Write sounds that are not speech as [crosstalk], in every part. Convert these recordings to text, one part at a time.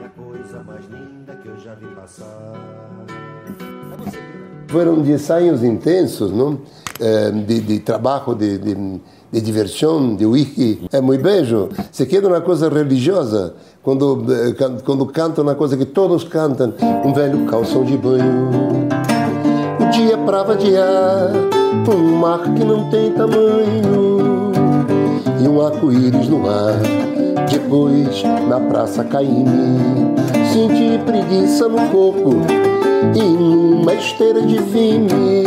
É a coisa mais linda que eu já vi passar. Fueron 10 años intensos, ¿no? Eh, de, de trabajo, de, de, de diversión, de wiki. É muito bello. Se queda uma coisa religiosa, quando, eh, quando canta uma coisa que todos cantam, um velho calção de banho. O dia pra vadiar, um mar que não tem tamanho e um arco-íris no ar. Depois, na praça Caíme, senti preguiça no corpo e numa esteira de vime.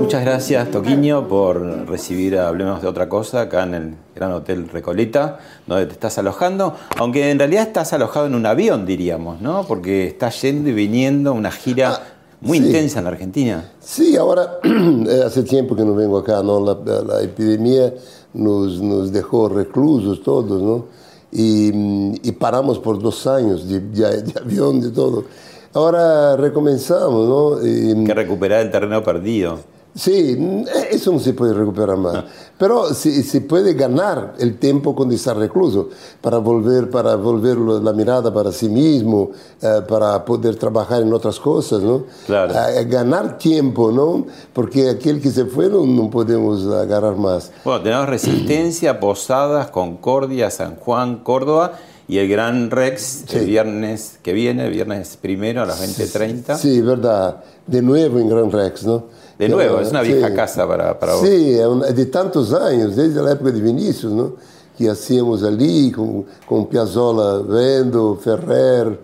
Muchas gracias, Toquiño, por recibir a Hablemos de otra cosa acá en el Gran Hotel Recoleta, donde te estás alojando. Aunque en realidad estás alojado en un avión, diríamos, ¿no? Porque estás yendo y viniendo una gira muy sí. intensa en la Argentina. Sí, ahora [clears throat] eh, hace tiempo que no vengo acá, ¿no? La, la epidemia nos, nos dejó reclusos todos, ¿no? Y, mm, y paramos por dos años de, de- de avión, de todo. Ahora recomenzamos, ¿no? Y, Que recuperar el terreno perdido. Sí, mm, eso no se puede recuperar más. Pero se, se puede ganar el tiempo cuando está recluso para volver, para volver la mirada para sí mismo, eh, para poder trabajar en otras cosas, ¿no? Claro. Eh, ganar tiempo, ¿no? Porque aquel que se fue no, no podemos agarrar más. Bueno, tenemos Resistencia, Posadas, Concordia, San Juan, Córdoba y el Gran Rex el Sí. viernes que viene, el viernes primero a las 20.30. Sí, verdad. De nuevo en Gran Rex, ¿no? De Que nuevo, es una vieja sí. casa para, para vos. Sí, de tantos anos, desde a época de Vinícius, não? que hacíamos ali com, com Piazzolla vendo, Ferrer,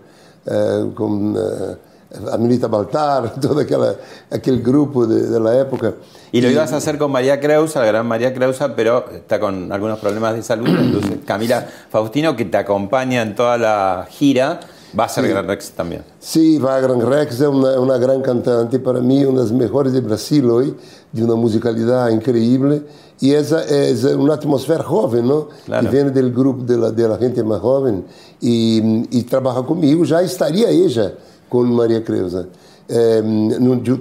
eh, com eh, a Milita Baltar, [laughs] todo aquela, aquele grupo de, da época. Y lo ibas a hacer con María Creusa, la gran María Creusa, pero está con algunos problemas de salud. Entonces, Camila Faustino, que te acompaña en toda la gira, vai a ser a Gran Rex também. Sim, vai a Gran Rex, é uma é uma gran cantante, para mim uma das melhores mejores de Brasil hoje de uma musicalidade increíble. e é, essa é uma atmosfera jovem não Claro. Que vem do grupo de de gente mais jovem e trabalha comigo. Já estaria estaría ella con María Creusa, eh,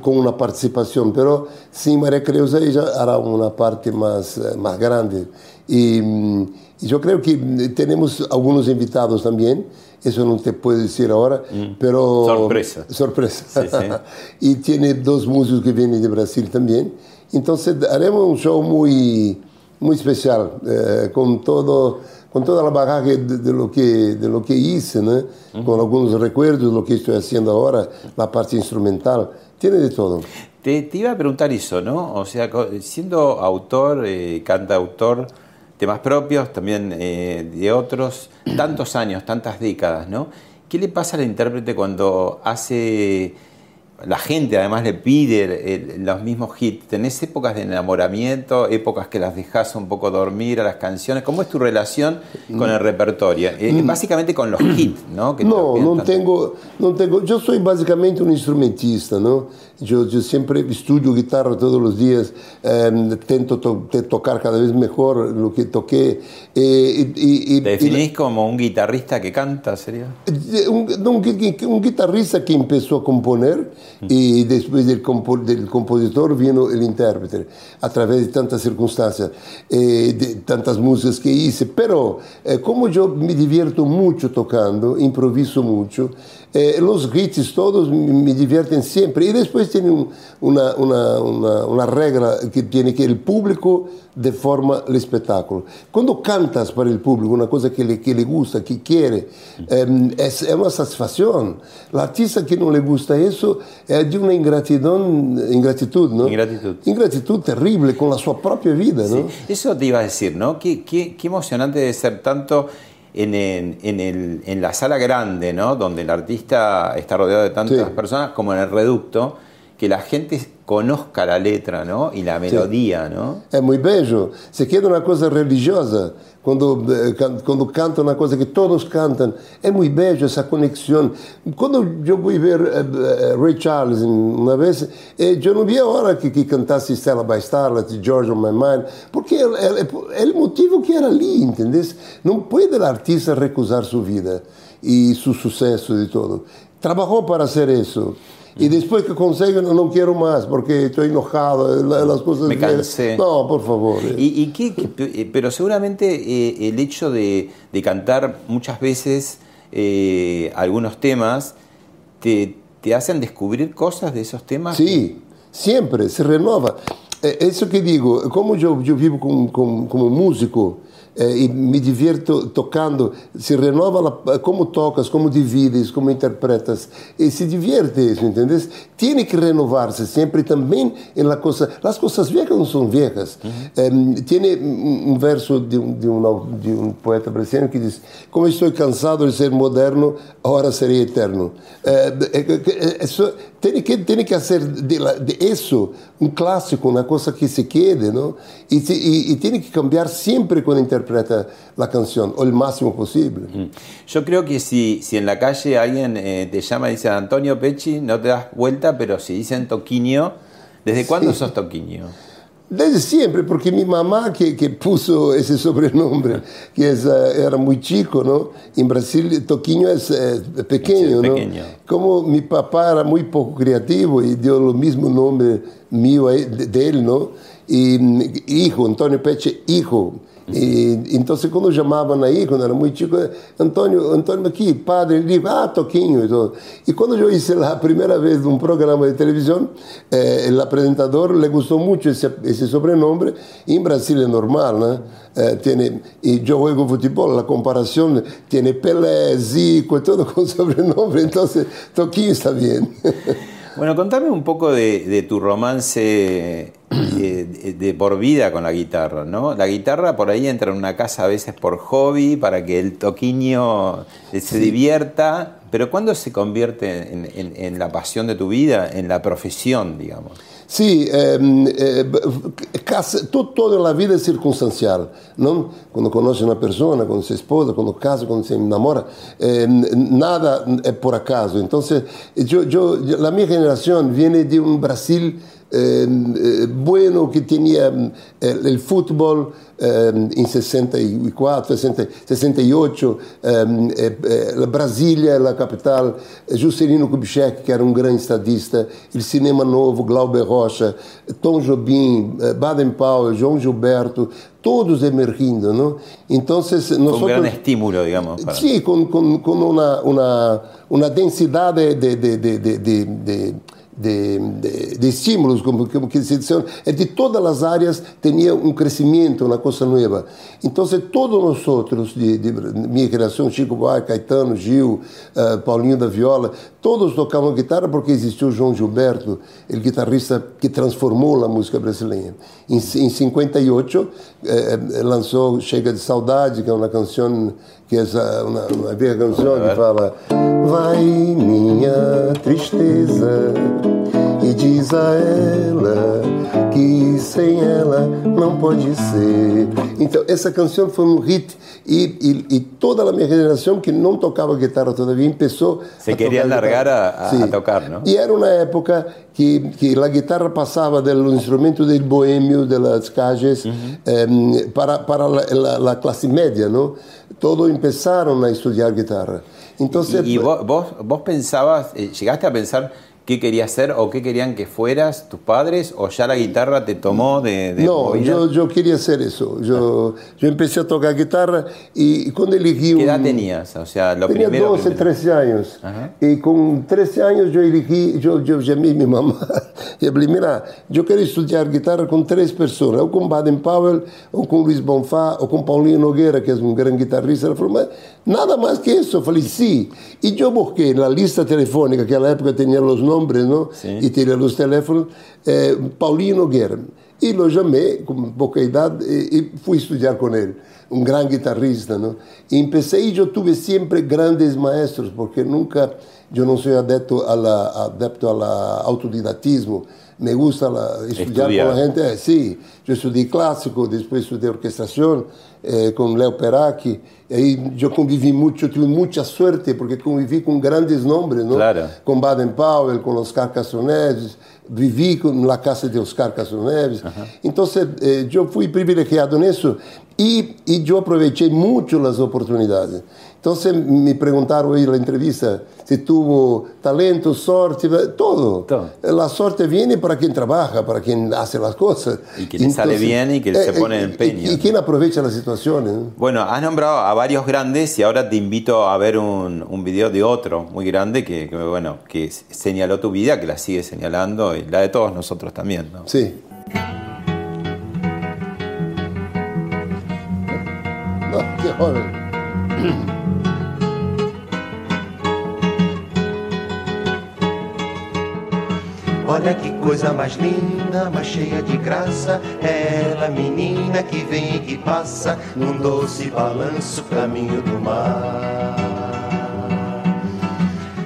com uma participação, pero sin María Creusa já hará uma parte mais eh, mais grande. e hum, e eu creio que temos alguns invitados também Isso não te puedo dizer agora, pero Sorpresa. Sorpresa. Sí, sí. [laughs] y tiene dos músicos que vienen de Brasil también. Entonces haremos un show muy, muy especial, eh, con, todo, con toda la bagaje de, de lo, que, de lo que hice, ¿no? con algunos recuerdos, lo que estoy haciendo ahora, la parte instrumental, tiene de todo. Te, te iba a preguntar eso, ¿no? O sea, siendo autor, eh, cantautor, temas propios, también eh, de otros, [clears throat] tantos años, tantas décadas, ¿no? ¿Qué le pasa al intérprete cuando hace, la gente además le pide el- los mismos hits? ¿Tenés épocas de enamoramiento, épocas que las dejas un poco dormir a las canciones? ¿Cómo es tu relación con el repertorio? Eh, básicamente con los hits, ¿no? Que te Não, piden não tanto. tenho, não tenho. Eu sou basicamente um instrumentista, não? Eu, eu sempre estudo guitarra todos os dias, eh, tento to, tocar cada vez melhor o que toquei. E, e, e, ¿Te definís como un guitarrista que canta, sería? um, um, gui- um guitarrista que começou a componer e depois do compo, del compositor vino o intérprete, através de tantas circunstâncias, eh, de tantas músicas que hice. Pero, eh, como eu me divierto muito tocando, improviso muito, Eh, los hits todos me divierten siempre. Y después tiene un- una, una, una, una regla que tiene que el público deforma el espectáculo. Cuando cantas para el público una cosa que le, que le gusta, que quiere, eh, es, es una satisfacción. El artista que no le gusta eso es de una ingratitud, ingratitud ¿no? Ingratitud. Ingratitud terrible con la sua propia vida, ¿no? Sí, Eso te iba a decir, ¿no? Qué, qué- qué emocionante debe ser tanto en, el- en el- en la sala grande, ¿no? Donde el artista está rodeado de tantas Sí. personas, como en el reducto, que la gente conozca la letra, ¿no? Y la melodía, ¿no? É muito bello. Se queda uma coisa religiosa, quando, eh, quando canta uma coisa que todos cantam, é muito bello essa conexão. Quando eu fui ver eh, eh, Ray Charles uma vez, eu não vi a hora que, que cantasse Stella by Starlight, George on My Mind, porque é, o motivo que era ali, entendeu? Não pode o artista recusar sua vida e seu sucesso e tudo. Trabalhou para ser isso. Y después que consigo, no, no quiero más porque estoy enojado, la- las cosas... Me cansé. No, por favor. Y, y qué- qué- eh, pero seguramente eh, el hecho de, de cantar muchas veces eh, algunos temas te, te hacen descubrir cosas de esos temas. Sí, siempre se renova. Isso que digo, como eu, eu vivo com, com, como músico eh, e me divirto tocando, se renova la- como tocas, como divides, como interpretas, e se divierte isso, entendés? Tiene que renovar-se sempre também em la cosa, as coisas viejas não são viejas. Eh, tiene um, verso de um, de, um, de um poeta brasileiro que diz: Como estou cansado de ser moderno, agora serei eterno. Eh, eh, eh, tiene que, tiene que hacer de, de eso un clásico, una cosa que se quede, ¿no? Y, y- y tiene que cambiar siempre cuando interpreta la canción, o el máximo posible. Mm. Yo creo que si, si en la calle alguien eh, te llama y dice Antonio Pecci, no te das vuelta, pero si dicen Toquinho, ¿desde cuándo sos Toquinho? Desde siempre, porque mi mamá que, que puso ese sobrenombre, que es, eh, era muy chico, ¿no? En Brasil, Toquinho es eh, pequeño, Sí, ¿no? pequeño. Como mi papá era muy poco creativo y dio lo mismo nombre mío de él, ¿no? Y mm, hijo, Antonio Peche, hijo. Y entonces cuando llamaban ahí, cuando era muy chico, Antonio, Antonio aquí, padre, ele ah, Toquinho y todo. Y cuando yo hice la primera vez un programa de televisión, eh, el presentador le gustó mucho ese, ese sobrenombre. Y en Brasil es normal, ¿no? Eh, tiene, y yo juego fútbol, la comparación tiene Pelé, Zico, todo con [laughs] sobrenombre, entonces Toquinho está bien. Bueno, contame un poco de, de tu romance eh, de, de por vida con la guitarra, ¿no? La guitarra por ahí entra en una casa a veces por hobby, para que el toquiño eh, se divierta, pero ¿cuándo se convierte en, en- en la pasión de tu vida, en la profesión, digamos? Sì, ehm, eh, b- cas- tu- toda la vida è circostanziale, non? Quando conosci una persona, quando si sposa, quando casa, quando si innamora, ehm, nada è por acaso. Entonces, yo, yo- la mia generazione viene di un Brasil eh, bueno que tenía eh, el fútbol ehm, in 64, 60, 68, ehm, eh, eh, Brasília, la capital, Juscelino Kubitschek, que era um grande estadista, il cinema novo, Glauber Rocha, Tom Jobim, eh, Baden-Powell, João Gilberto, todos emergindo, ¿no? Entonces, Fue un nosotros... gran estímulo, digamos. para- Sì, con, con- con una, una, una densidad de, de, de, de, de, de- de- estímulos, como, como que se dice, eh, de todas las áreas tenía un crecimiento, una cosa nueva. Entonces, todos nosotros, de, de mi generación, Chico Buarque, Caetano, Gil, eh, Paulinho da Viola, todos tocavam guitarra porque existiu João Gilberto, o guitarrista que transformou a música brasileira. Em, em 58, eh, lançou Chega de Saudade, que é uma canção que é essa- uma, uma canção que fala Vai minha tristeza diz a ela que sem ela não pode ser. Então, essa canção foi um hit e, e, e toda a minha geração que não tocava guitarra todavia começou Se a tocar largar a- a- a tocar, ¿no? E era uma época que, que a guitarra passava do instrumento del boêmio, das calles, em, para, para a, classe média, não? Todos começaram a estudar guitarra. Então, Y, y vos, vos, vos pensabas, eh, llegaste a pensar qué querías ser o qué querían que fueras tus padres o ya la guitarra te tomó de... de no, yo, yo quería hacer eso. Yo, yo empecé a tocar guitarra y cuando elegí ¿Qué edad un- tenías? O sea, lo Tenía primero... 12, que- 13 años. Ajá. Y con 13 años yo elegí, yo, yo llamé a mi mamá [laughs] y hablé, mira, yo quiero estudiar guitarra con tres personas, o con Baden Powell, o con Luis Bonfá, o con Paulinho Nogueira, que es un gran guitarrista. Nada más que eso. Falei, sí. Y yo busqué en la lista telefónica, que a la época tenía los nombres, e tirar os Y teléfonos. Eh, Paulinho Nogueira. E eu chamei, com pouca idade, e, fui estudar com ele. Um grande guitarrista, não? E comecei, eu tive sempre grandes maestros, porque nunca, eu não sou adepto, adepto ao autodidatismo. Me gusta la- estudiar Estudiar. con la gente. Eh, sí, yo estudié clásico, después estudié orquestación eh, con Leo Peracchi. Ahí yo conviví mucho, tuve mucha suerte porque conviví con grandes nombres, ¿no? Claro. con Baden Powell, con Oscar Castro Neves, viví con la casa de Oscar Castro Neves. Entonces, eh, yo fui privilegiado en eso y, y yo aproveché mucho las oportunidades. Entonces, me preguntaron hoy en la entrevista si tuvo talento, suerte, todo. Todo. La suerte viene para quien trabaja, para quien hace las cosas. Y que le sale bien y que se pone en empeño. Y, y quien aprovecha las situaciones. ¿no? Bueno, has nombrado a varios grandes y ahora te invito a ver un, un video de otro muy grande que, que, bueno, que señaló tu vida, que la sigue señalando y la de todos nosotros también, ¿no? Sí. No, qué joven. Olha que coisa mais linda, mais cheia de graça. É ela, menina que vem e que passa num doce balanço, caminho do mar.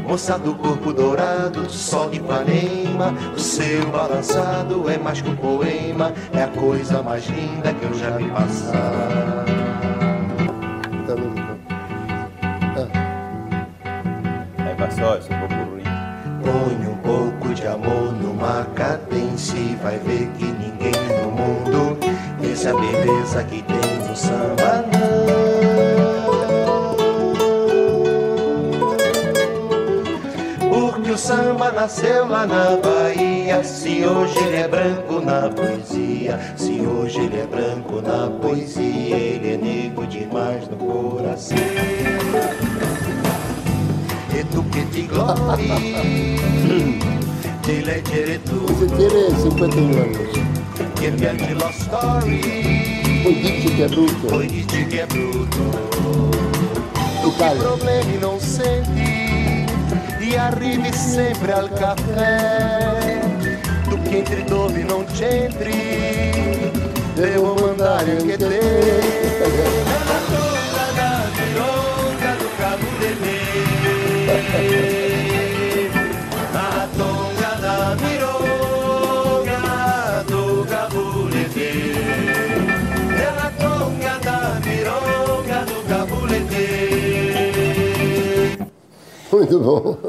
Moça do corpo dourado, do sol de Ipanema, o seu balançado é mais que um poema, é a coisa mais linda que eu já vi passar. Ahí pasó, es un popurrí. Põe um pouco de amor numa cadência vai ver que ninguém no mundo vence a beleza que tem no samba, não. Porque o samba nasceu lá na Bahia. Se hoje ele é branco na poesia, se hoje ele é branco na poesia, ele é negro demais no coração. E tu que te glory, [laughs] te tu, Você tiene 51 anos. che piangi la story, Poi dice che è brutto. poi dici che è brutto. Tu che Italia. problemi non senti e arrivi sempre al caffè. Tu che entri dove non c'entri, devo mandare anche te.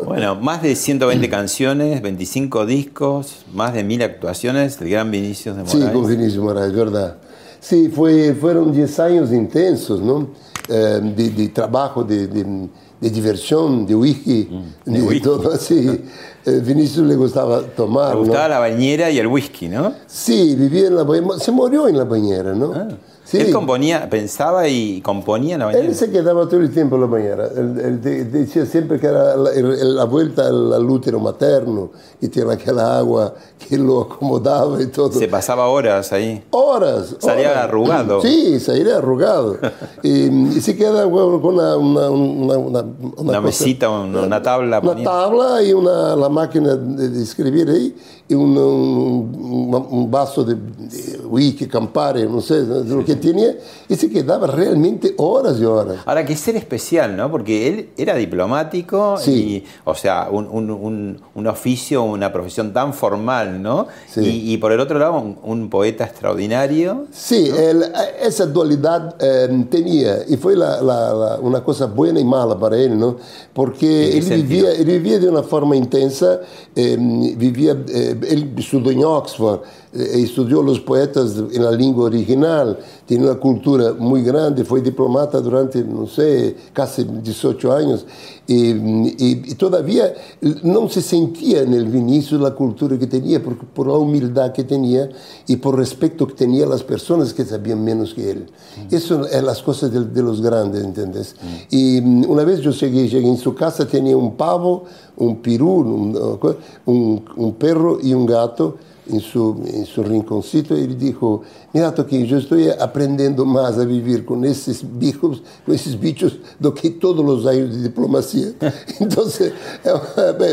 Bueno, más de 120 canciones, 25 discos, más de mil actuaciones del gran Vinicius de Sí, Moraes. con Vinicius Moraes, verdad. Sí, fue, fueron 10 años intensos, ¿no? Eh, de, de trabajo, de, de- de diversión, de whisky, de de, whisky. todo así. Eh, Vinicius le gustaba tomar, ¿no? gustaba la bañera y el whisky, ¿no? Sí, vivía en la bañera, se murió en la bañera, ¿no? Sí. Él componía, pensaba y componía en la bañera. Él se quedaba todo el tiempo en la bañera. Él, él de- decía siempre que era la, la vuelta al, útero materno, y tenía aquella agua que lo acomodaba y todo. Se pasaba horas ahí. Horas. Salía horas. arrugado. Sí, salía arrugado. [laughs] y, y se queda bueno, con una, una, una, una, Una mesita, una- una tabla Una ponía. tabla y una, la máquina de, de escribir ahí un, un, un vaso de, de whisky, Campari, no sé, de lo que tenía. Y se quedaba realmente horas y horas. Ahora, que ser especial, ¿no? Porque él era diplomático Sí. y, o sea, un, oficio, una profesión tan formal, ¿no? Sí. Y, y por el otro lado, un, poeta extraordinario. Sí, él, esa dualidad eh, tenía, y fue la- la- la- una cosa buena y mala para él, ¿no? Porque ¿En qué él sentido? vivía, él vivía de una forma intensa, eh, vivía, eh, اللي بيسوا دنياكس فار estudió los poetas en la lengua original, tiene una cultura muy grande, fue diplomata durante, no sé, casi 18 años y, y, todavía no se sentía en el Vinicius la cultura que tenía por, por, la humildad que tenía y por respeto que tenía a las personas que sabían menos que él. Mm. Eso es las cosas de, de los grandes, ¿entiendes? Mm. Y una vez yo llegué, llegué en su casa, tenía un pavo, un pirú, un, un perro y un gato em seu, em seu rinconcito, ele disse: Mira, Toquinho, eu estou aprendendo mais a viver com esses bichos, com esses bichos do que todos os anos de diplomacia. [laughs] Então,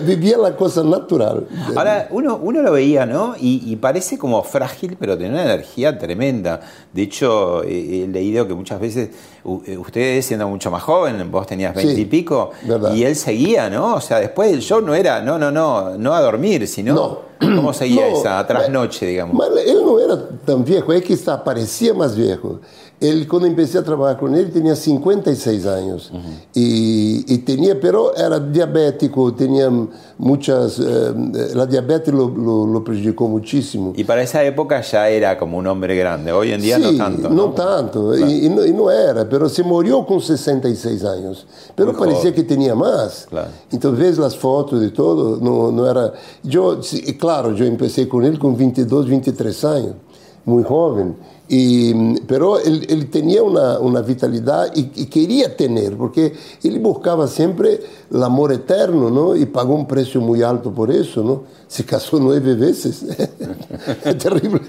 vivia a coisa natural. Ahora, uno, uno lo veía, ¿no? Y, y, parece como frágil, pero tiene una energía tremenda. De hecho, he, he leído que muchas veces eh, ustedes siendo mucho más joven, vos tenías veinte y pico, verdad. y él seguía, ¿no? O sea, después del show no era, no, no, no, no a dormir, sino... No. ¿Cómo [clears throat] seguía no, esa trasnoche, digamos? Él no era tan viejo, es que parecía más viejo. ele quando comecei a trabalhar com ele tinha 56 anos uhum. e, e tinha, pero era diabético, tinha muitas, eh, a diabetes lo, lo, lo, prejudicou muitíssimo. E para essa época já era como um homem grande, hoje em dia sí, não tanto. Não, tanto, claro. e, e, não era, pero se morreu com 66 anos, pero Muito parecia óbvio. que tinha mais. Claro. Então vês as fotos de todo, não, não era. Eu, claro, eu comecei com ele com 22, 23 anos, muito jovem. Y, pero él, él tenía una, una vitalidad y, y, quería tener, porque él buscaba siempre el amor eterno, ¿no? Y pagó un precio muy alto por eso, ¿no? Se casó nueve veces. [laughs] es terrible.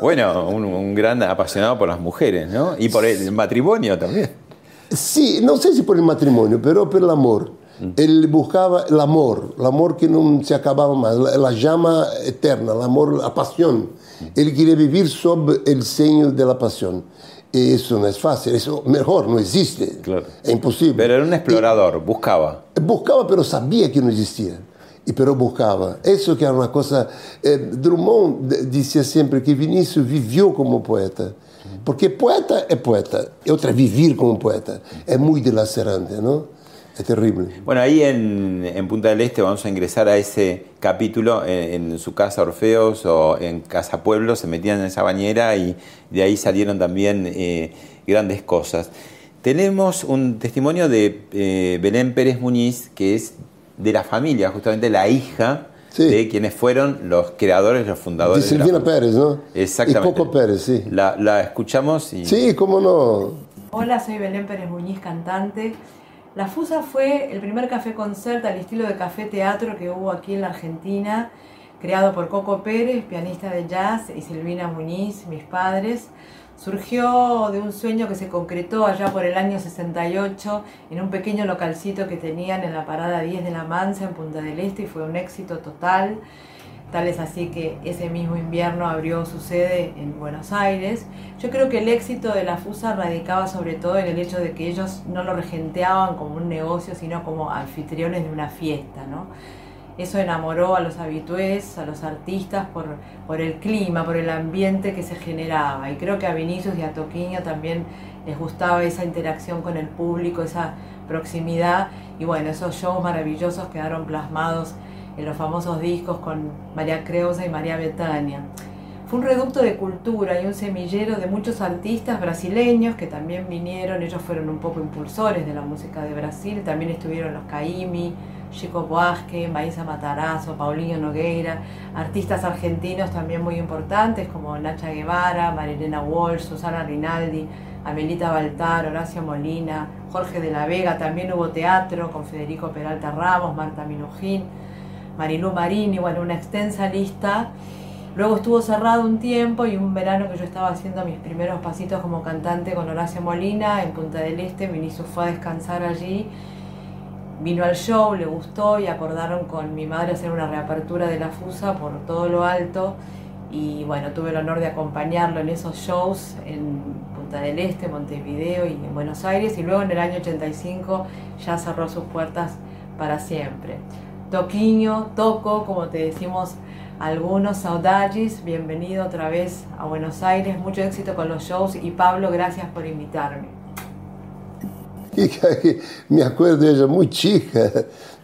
Bueno, un, un, gran apasionado por las mujeres, ¿no? Y por el matrimonio también. Sí, no sé si por el matrimonio, pero por el amor. Mm. Él buscaba el amor, el amor que no se acababa más, la, la llama eterna, el amor, la pasión. Ele queria viver sob o senho da paixão. E isso não é fácil, isso melhor, não existe. Claro. É impossível. Mas era um explorador, e, buscava. Buscava, mas sabia que não existia. E pero buscava. Isso que era uma coisa. Eh, Drummond dizia sempre que Vinícius viveu como poeta. Porque poeta é poeta, e outra vivir como poeta. É muito dilacerante, não? Es terrible. Bueno, ahí en, en, Punta del Este vamos a ingresar a ese capítulo en, en, su casa Orfeos o en Casa Pueblo, se metían en esa bañera y de ahí salieron también eh, grandes cosas. Tenemos un testimonio de eh, Belén Pérez Muñiz, que es de la familia, justamente la hija sí. de quienes fueron los creadores, los fundadores. De Silvina de Pérez, ¿no? Exactamente. Y Coco Pérez, sí. La, la escuchamos y... Sí, cómo no. Hola, soy Belén Pérez Muñiz, cantante. La Fusa fue el primer café concert al estilo de café teatro que hubo aquí en la Argentina, creado por Coco Pérez, pianista de jazz, y Silvina Muñiz, mis padres. Surgió de un sueño que se concretó allá por el año 68 en un pequeño localcito que tenían en la parada 10 de la Mansa en Punta del Este y fue un éxito total. Tal es así que ese mismo invierno abrió su sede en Buenos Aires. Yo creo que el éxito de la FUSA radicaba sobre todo en el hecho de que ellos no lo regenteaban como un negocio, sino como anfitriones de una fiesta, ¿no? Eso enamoró a los habitués, a los artistas, por, el clima, por el ambiente que se generaba. Y creo que a Vinicius y a Toquiño también les gustaba esa interacción con el público, esa proximidad. Y bueno, esos shows maravillosos quedaron plasmados en los famosos discos con María Creusa y María Betania. Fue un reducto de cultura y un semillero de muchos artistas brasileños que también vinieron, ellos fueron un poco impulsores de la música de Brasil, también estuvieron los Caimi, Chico Buarque, Maísa Matarazzo, Paulinho Nogueira, artistas argentinos también muy importantes como Nacha Guevara, Marilena Walsh, Susana Rinaldi, Amelita Baltar, Horacio Molina, Jorge de la Vega, también hubo teatro con Federico Peralta Ramos, Marta Minujín, Marilú Marini, bueno, una extensa lista. Luego estuvo cerrado un tiempo y un verano que yo estaba haciendo mis primeros pasitos como cantante con Horacio Molina en Punta del Este, Vinicius fue a descansar allí, vino al show, le gustó y acordaron con mi madre hacer una reapertura de la Fusa por todo lo alto y bueno, tuve el honor de acompañarlo en esos shows en Punta del Este, Montevideo y en Buenos Aires y luego en el año 85 ya cerró sus puertas para siempre. Toquiño, Toco, como te decimos algunos, saudades, bienvenido otra vez a Buenos Aires, mucho éxito con los shows y Pablo, gracias por invitarme. [laughs] me acuerdo ella muy chica.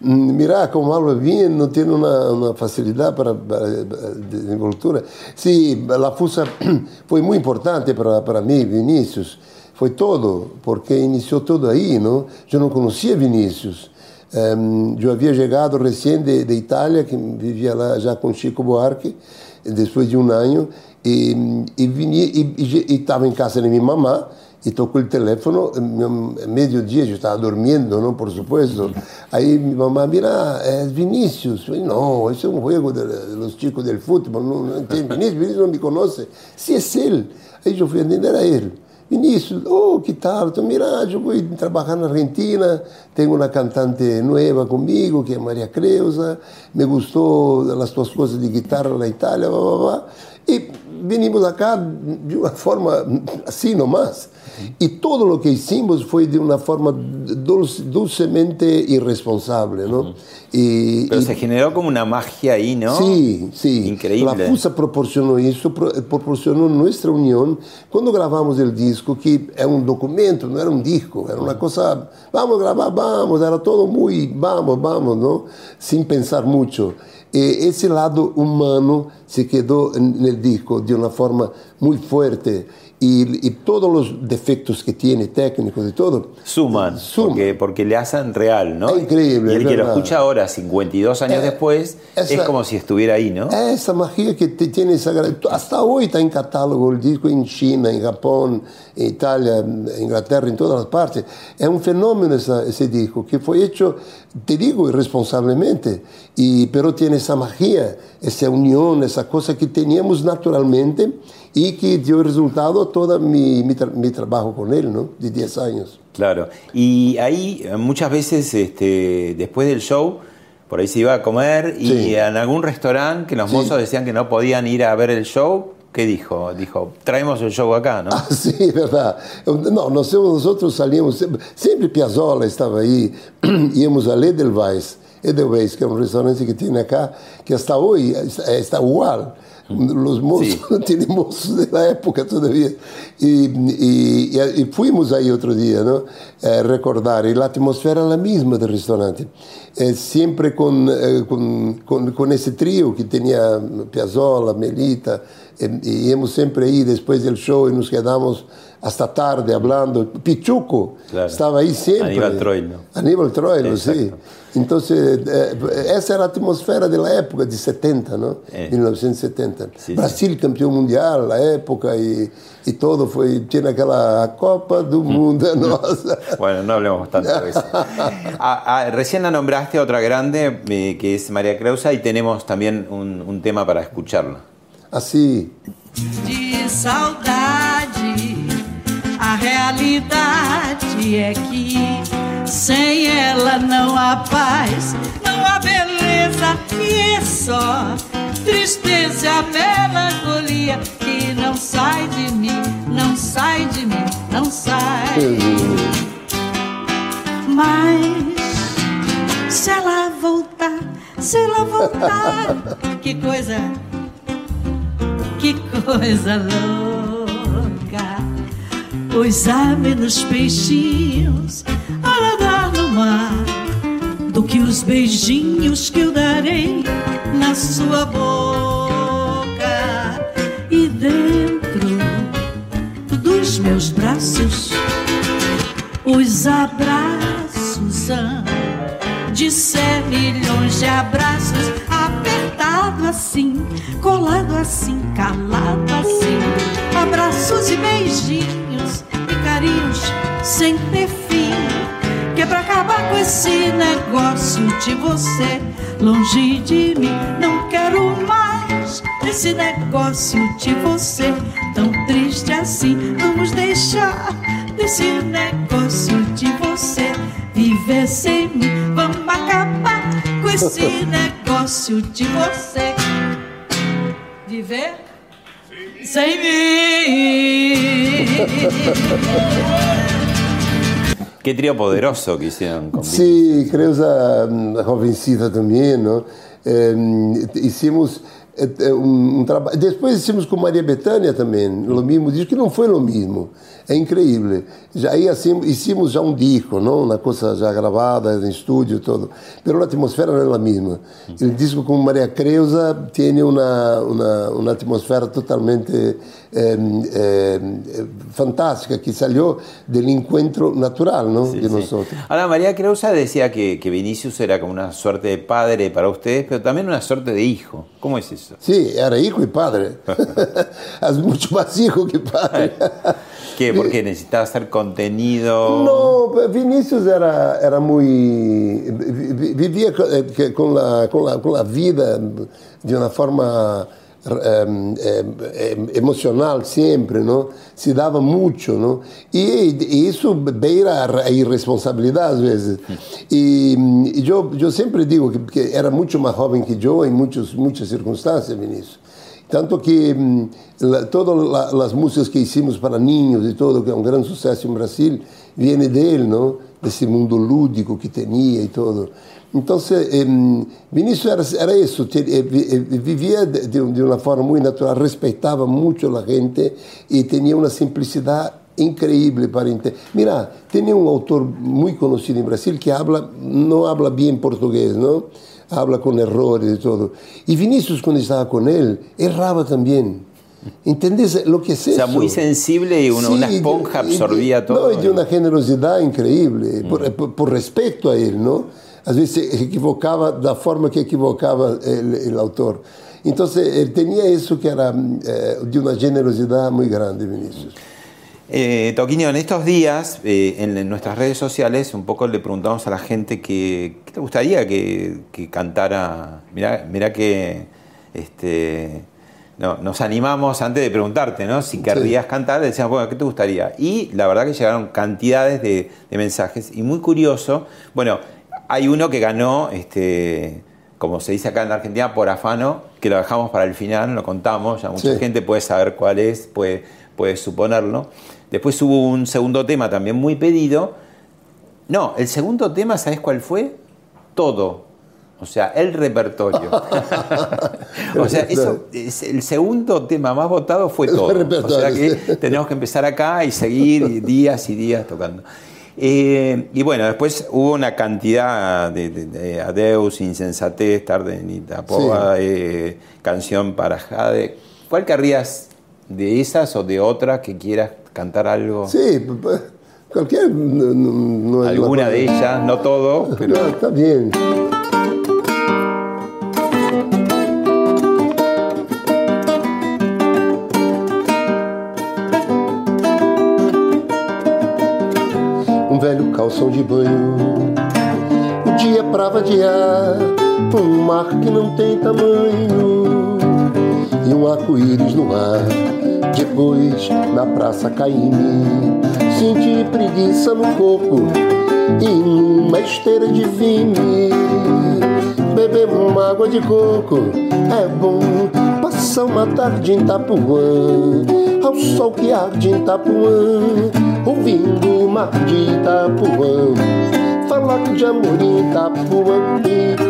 Mira cómo habla bien, no tiene una, facilidad para, para desenvoltura. Sí, la fusa [clears throat] fue muy importante para, para mí, Vinicius. Fue todo, porque inició todo ahí, ¿no? Yo no conocía Vinicius. Um, eu havia chegado recém de, de, Itália, que vivia lá já com Chico Buarque, depois de um ano, e, e estava em casa de minha mamã, e tocou o telefone, meio-dia, eu estava dormindo, não, por supuesto. Aí minha mamãe, mira, é Vinícius. Eu falei, não, esse é um jogo los chicos del futebol, não, não tem Vinícius, Vinícius não me conhece. Se é ele. Aí eu fui entender, era ele. Vinícius, oh, que tal? Então, mira, vou trabalhar na Argentina, tenho uma cantante nova comigo, que é Maria Creusa, me gostou das tuas coisas de guitarra na Itália, blá, blá, blá. E vinimos acá de uma forma assim nomás. Y todo lo que hicimos fue de una forma dulce, dulcemente irresponsable, ¿no? y, Pero y, se generó como una magia ahí, ¿no? Sí, sí. Increíble. La FUSA proporcionó eso, proporcionó nuestra unión. Cuando grabamos el disco, que es un documento, no era un disco, era una cosa, vamos a grabar, vamos, era todo muy, vamos, vamos, ¿no? Sin pensar mucho. E esse lado humano se quedou no disco de uma forma muito forte. y, y, todos los defectos que tiene, técnicos y todo, suman, suman. Porque, porque, le hacen real, ¿no? Es increíble. Y el que lo escucha ahora, 52 años eh, después, esa, es como si estuviera ahí, ¿no? Esa magia que te tiene esa Hasta hoy está en catálogo el disco en China, en Japón, en Italia, Inglaterra, en todas las partes. Es un fenómeno esa, ese disco que fue hecho, te digo, irresponsablemente, y, pero tiene esa magia, esa unión, esa cosa que teníamos naturalmente y que dio resultado a todo mi, mi, tra mi, trabajo con él, ¿no? De 10 años. Claro. Y ahí eh, muchas veces, este, después del show, por ahí se iba a comer y sí. en algún restaurante que los sí. mozos decían que no podían ir a ver el show. ¿Qué dijo? Dijo, traemos el show acá, ¿no? Ah, [laughs] sí, verdad. Eu, não, nós, nós salíamos, sempre, sempre Piazzolla estava aí, [clears throat] íamos a Ledelweiss, Edelweiss, que é um restaurante que tem acá, que até hoje, está, está igual. Os moços, sí. tem moços da época todavia. E, fomos aí outro dia, não? Eh, recordar, e a atmosfera era a mesma do restaurante. Eh, sempre com, eh, com, com, esse trio que tinha Piazzolla, Melita, y íbamos siempre ahí después del show y nos quedamos hasta tarde hablando. Pichuco claro. estaba ahí siempre. Aníbal Troilo. Aníbal Troilo, sí. Entonces, eh, esa era la atmósfera de la época, de 70, ¿no? Eh. 1970. Sí, Brasil sí. campeón mundial, la época y, y, todo fue, tiene aquella Copa del Mundo. ¿no? [laughs] bueno, no hablemos tanto de eso. [laughs] ah, ah, recién la nombraste otra grande, eh, que es María Creusa, y tenemos también un, un tema para escucharla. Así. De saudade, a realidade é que sem ela não há paz, não há beleza e é só tristeza, a melancolia que não sai de mim, não sai de mim, não sai. Mas se ela voltar, se ela voltar, [laughs] que coisa, que coisa louca. Pois há menos peixinhos a nadar no mar do que os beijinhos que eu darei na sua boca e dentro dos meus braços os abraços hão de ser milhões de abraços assim colado assim calado assim abraços e beijinhos e carinhos sem ter fim que é pra acabar com esse negócio de você longe de mim. Não quero mais esse negócio de você tão triste assim. Vamos deixar desse negócio de você viver sem mim. Vamos acabar com esse [laughs] negócio de você viver Sim. sem mim. Que trío poderoso que hicieron con Sí, Creusa, mm, jovencita también, ¿no? Eh, hicimos eh, un, un trabajo. Después hicimos con María Betânia también, lo mismo disco, que no fue lo mismo. É incrível. Já aí assim, hicimos já um disco, não? Uma coisa já gravada em estúdio todo. Mas a atmosfera não é a mesma. O disco com Maria Creuza tem uma, uma, uma atmosfera totalmente eh, eh, fantástica que salió del encuentro natural ¿no? Sí, de sí. nosotros. Ahora, María Creusa decía que, que Vinicius era como una suerte de padre para ustedes, pero también una suerte de hijo. ¿Cómo es eso? Sí, era hijo y padre. [laughs] es mucho más hijo que padre. [laughs] qué? Porque eh, necesitaba hacer contenido. No, Vinicius era, era muy. vivía eh, con la, con la, con la vida de una forma. emocional sempre, não? se dava muito, não? E, isso beira a irresponsabilidade às vezes. E, eu, eu sempre digo que, que era muito mais jovem que eu em muitos, muitas circunstâncias, Vinícius. Tanto que hum, la- todas la- las músicas que hicimos para niños y todo, que es un gran suceso en Brasil, viene de él, ¿no? De ese mundo lúdico que tenía y todo. Entonces, em, Vinicius era, era eso, te- eh, eh, vivía de, de una forma muy natural, respetaba mucho a la gente y tenía una simplicidad increíble para entender. Mira, tenía un autor muy conocido en Brasil que habla, no habla bien portugués, ¿no? Habla con errores y todo. Y Vinicius, cuando estaba con él, erraba también. ¿Entendés lo que es O sea, eso? muy sensible y una, una Sí, esponja y de- absorbía No, todo. y de una generosidad increíble, por, por- por respeto a él, ¿no? A veces se equivocaba da forma que equivocaba el, el autor. Entonces, él tenía eso que era eh, de una generosidad muy grande, Vinicius. Eh, Toquinho, en estos días, eh, en, en nuestras redes sociales, un poco le preguntamos a la gente que, qué le gustaría que, que cantara. Mirá, mirá que este, no, nos animamos antes de preguntarte, ¿no? Si querrías cantar, le decíamos, bueno, ¿qué te gustaría? Y la verdad que llegaron cantidades de, de mensajes. Y muy curioso, bueno, hay uno que ganó, este, como se dice acá en la Argentina, por afano, que lo dejamos para el final, lo contamos, ya mucha Sí. gente puede saber cuál es, puede, puede suponerlo. Después hubo un segundo tema también muy pedido. No, el segundo tema, ¿sabes cuál fue? Todo. O sea, el repertorio. [laughs] o sea, eso, es- el segundo tema más votado fue El todo. O sea que sí. tenemos que empezar acá y seguir días y días tocando. Eh, y bueno, después hubo una cantidad de, de- de Adeus, Insensatez, Tarde en Itapoa, eh, Canción para Jade. ¿Cuál querrías de esas o de otras que quieras cantar algo? Sí, cualquier... no- no- no Alguna una de ellas, no todo, pero No, está bien. Um velho calção de banho, o dia pra vadiar, um mar que não tem tamanho e um arco-íris no ar. Depois, na praça Caíme, senti preguiça no corpo e numa esteira de vime. Beber uma água de coco é bom. Passar uma tarde em Itapuã, ao sol que arde em Itapuã, ouvindo o mar de Itapuã. Falar de amor em Itapuã.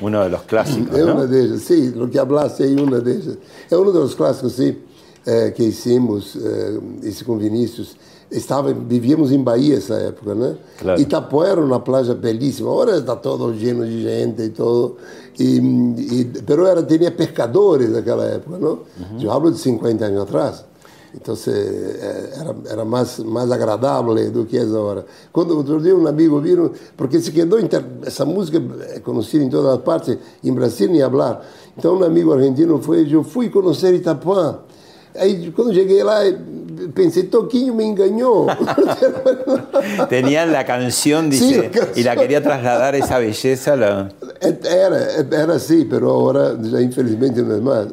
Uno de los clásicos, É ¿no? uma delas, sim, lo que hablaste aí, uma delas. É um dos clássicos, sim, eh, que hicimos, eh, esse com Vinícius. Estava, vivíamos em Bahia essa época, né? Claro. Itapuã era uma plaja belíssima. Agora está todo lleno de gente e todo. E, e, pero era, tinha pescadores naquela época, não? Eu hablo de 50 anos atrás. Então eh, era, era mais, mais agradável do que essa hora. Quando outro dia um amigo viram, porque se quedou, inter... essa música é conhecida em todas as partes, em Brasil nem falar. Então um amigo argentino foi, eu fui conhecer Itapuã. Aí quando cheguei lá, pensei, Toquinho me enganou. [laughs] Tenían la canción, Sí, dice, la canción. y la quería trasladar esa belleza. la- era, era assim, pero agora já infelizmente não é mais.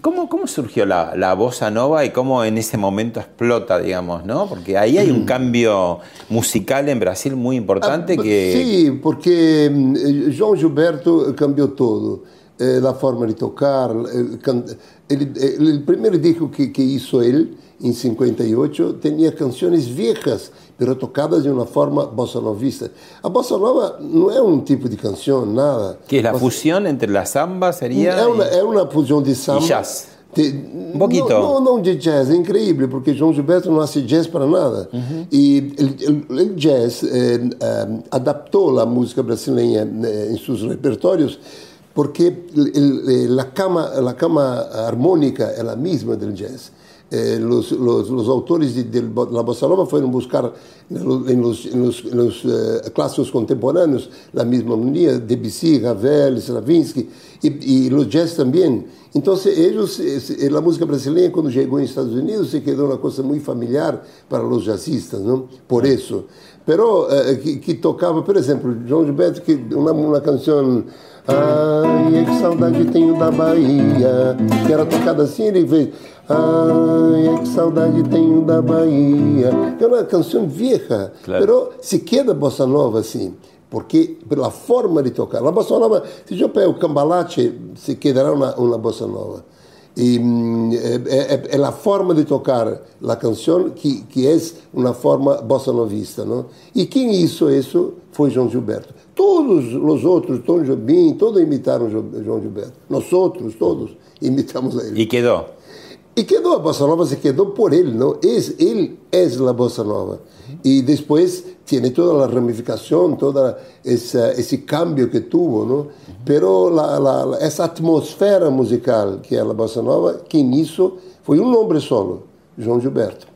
¿Cómo, ¿Cómo surgió la, la bossa nova y cómo en ese momento explota, digamos, no? Porque ahí hay un cambio musical en Brasil muy importante Ah, que... Sim, porque hum, João Gilberto cambiou todo. eh, a forma de tocar. Ele, ele, o primeiro disco que, que hizo ele, em 58, tinha canções viejas, pero tocadas de uma forma bossa novista. A bossa nova não é um tipo de canção, nada. Que la Mas- fusión entre la samba sería é uma, é uma fusão de samba. jazz. De, Um pouquinho. Não, não, de jazz, é incrível, porque João Gilberto não hace jazz para nada. E o jazz eh, eh, adaptou a música brasileira eh, em seus repertórios, porque a cama, a cama harmônica é a mesma do jazz. Eh, los, los, los autores de, de la bossa nova foram buscar en los, en los, en eh, clásicos la misma Debussy, Ravel, Stravinsky, e, los jazz também. Então, eles, eh, a música brasileira, quando chegou nos Estados Unidos, se quedou uma coisa muito familiar para os jazzistas, não? Por isso. Pero, eh, que, que tocava, por exemplo, João Gilberto, que uma, uma canção Ai, que saudade tenho da Bahia. Que era tocada assim, ele fez. Ai, que saudade tenho da Bahia. É uma canção vieja, Claro. pero se queda bossa nova assim. Porque pela forma de tocar. A bossa nova, se eu pego o cambalache, se quedará uma, uma bossa nova. E hum, é, é, é a forma de tocar a canção que, que é uma forma bossa novista. Não? E quem hizo isso foi João Gilberto. Todos os outros, Tom Jobim, todos imitaram Jo- João Gilberto. Nós outros, todos, imitamos a ele. Y quedó. A bossa nova, se quedou por ele, não? Es, ele é a bossa nova. E depois tem toda a ramificação, toda essa, esse cambio que tuvo, não? Pero la, la, la- essa atmosfera musical que é a bossa nova, quem hizo foi um homem solo, João Gilberto.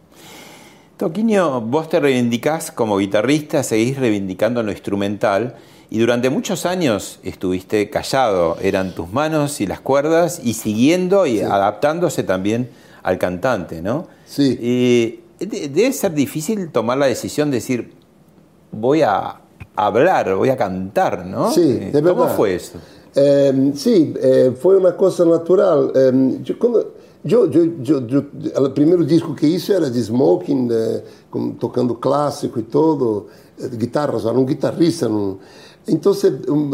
Toquinho, vos te reivindicás como guitarrista, seguís reivindicando lo instrumental y durante muchos años estuviste callado, eran tus manos y las cuerdas y siguiendo y adaptándose también al cantante, ¿no? Sí. Y de- debe ser difícil tomar la decisión de decir, voy a hablar, voy a cantar, ¿no? Sí, Eh, de ¿Cómo verdad. fue eso? Eh, sí, eh, fue una cosa natural. Eh, yo, cuando- yo, yo, yo- yo- el primer disco que hice era de Smoking, con- tocando clásico y todo, eh, guitarras, era un guitarrista. ¿no? Então,